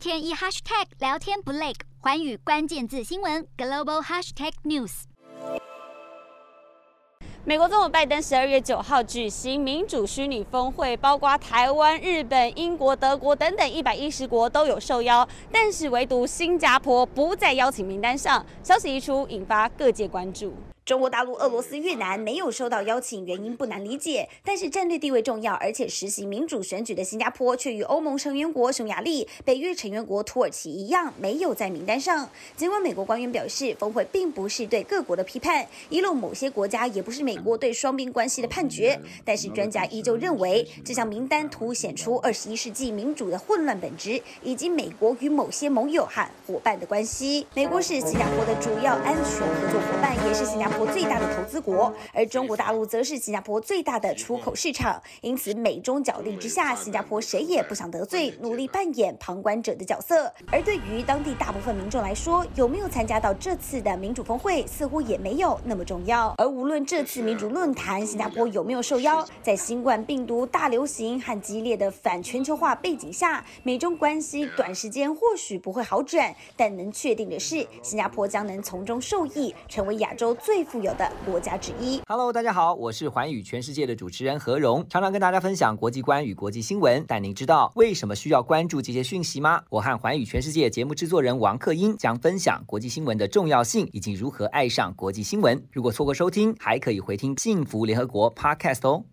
天一 hashtag 聊天不累，寰宇关键字新闻 global hashtag news。美国总统拜登十二月九号举行民主虚拟峰会，包括台湾、日本、英国、德国等等一百一十国都有受邀，但是唯独新加坡不在邀请名单上。消息一出，引发各界关注。中国大陆、俄罗斯、越南没有收到邀请，原因不难理解。但是战略地位重要，而且实行民主选举的新加坡，却与欧盟成员国匈牙利、北约成员国土耳其一样，没有在名单上。尽管美国官员表示，峰会并不是对各国的批判，遗漏某些国家也不是美国对双边关系的判决。但是专家依旧认为，这项名单凸显出二十一世纪民主的混乱本质，以及美国与某些盟友和伙伴的关系。美国是新加坡的主要安全合作伙伴，也是新加坡。最大的投资国，而中国大陆则是新加坡最大的出口市场，因此美中角力之下，新加坡谁也不想得罪，努力扮演旁观者的角色。而对于当地大部分民众来说，有没有参加到这次的民主峰会，似乎也没有那么重要。而无论这次民主论坛新加坡有没有受邀，在新冠病毒大流行和激烈的反全球化背景下，美中关系短时间或许不会好转，但能确定的是，新加坡将能从中受益，成为亚洲最富有的国家之一。Hello，大家好，我是寰宇全世界的主持人何荣，常常跟大家分享国际观与国际新闻。但您知道为什么需要关注这些讯息吗？我和寰宇全世界节目制作人王克英将分享国际新闻的重要性以及如何爱上国际新闻。如果错过收听，还可以回听幸福联合国 Podcast 哦。